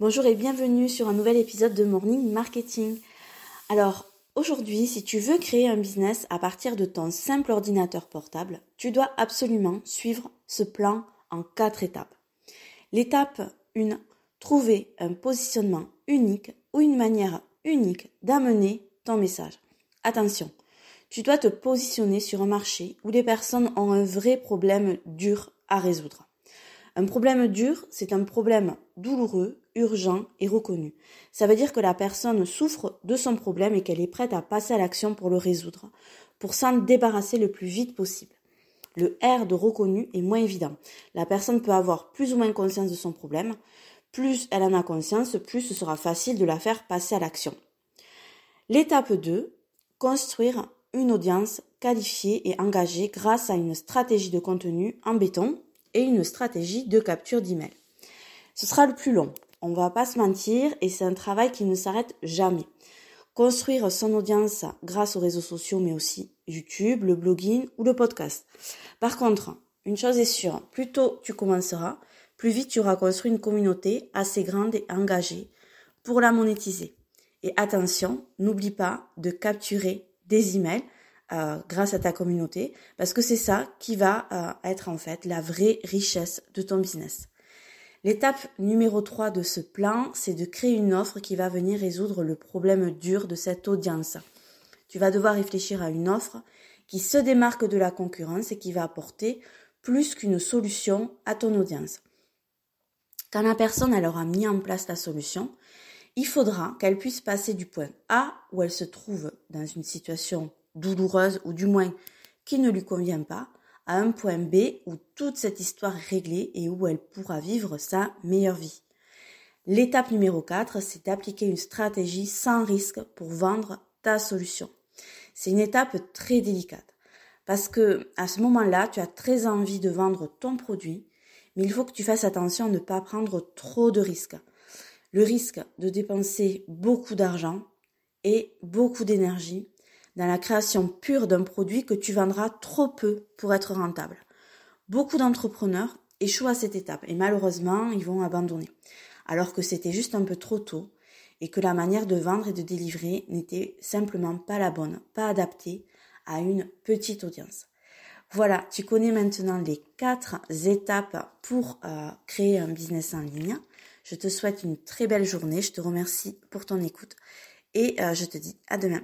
Bonjour et bienvenue sur un nouvel épisode de Morning Marketing. Alors, aujourd'hui, si tu veux créer un business à partir de ton simple ordinateur portable, tu dois absolument suivre ce plan en quatre étapes. L'étape 1, trouver un positionnement unique ou une manière unique d'amener ton message. Attention, tu dois te positionner sur un marché où les personnes ont un vrai problème dur à résoudre. Un problème dur, c'est un problème douloureux, urgent et reconnu. Ça veut dire que la personne souffre de son problème et qu'elle est prête à passer à l'action pour le résoudre, pour s'en débarrasser le plus vite possible. Le R de reconnu est moins évident. La personne peut avoir plus ou moins conscience de son problème. Plus elle en a conscience, plus ce sera facile de la faire passer à l'action. L'étape 2, construire une audience qualifiée et engagée grâce à une stratégie de contenu en béton et une stratégie de capture d'email. Ce sera le plus long, on va pas se mentir, et c'est un travail qui ne s'arrête jamais. Construire son audience grâce aux réseaux sociaux, mais aussi YouTube, le blogging ou le podcast. Par contre, une chose est sûre, plus tôt tu commenceras, plus vite tu auras construit une communauté assez grande et engagée pour la monétiser. Et attention, n'oublie pas de capturer des emails euh, grâce à ta communauté, parce que c'est ça qui va euh, être en fait la vraie richesse de ton business. L'étape numéro 3 de ce plan, c'est de créer une offre qui va venir résoudre le problème dur de cette audience. Tu vas devoir réfléchir à une offre qui se démarque de la concurrence et qui va apporter plus qu'une solution à ton audience. Quand la personne aura mis en place la solution, il faudra qu'elle puisse passer du point A où elle se trouve dans une situation douloureuse ou du moins qui ne lui convient pas à un point B où toute cette histoire est réglée et où elle pourra vivre sa meilleure vie. L'étape numéro 4, c'est d'appliquer une stratégie sans risque pour vendre ta solution. C'est une étape très délicate parce que à ce moment-là, tu as très envie de vendre ton produit, mais il faut que tu fasses attention à ne pas prendre trop de risques le risque de dépenser beaucoup d'argent et beaucoup d'énergie dans la création pure d'un produit que tu vendras trop peu pour être rentable. Beaucoup d'entrepreneurs échouent à cette étape et malheureusement ils vont abandonner, alors que c'était juste un peu trop tôt et que la manière de vendre et de délivrer n'était simplement pas la bonne, pas adaptée à une petite audience. Voilà, tu connais maintenant les quatre étapes pour euh, créer un business en ligne. Je te souhaite une très belle journée. Je te remercie pour ton écoute et euh, je te dis à demain.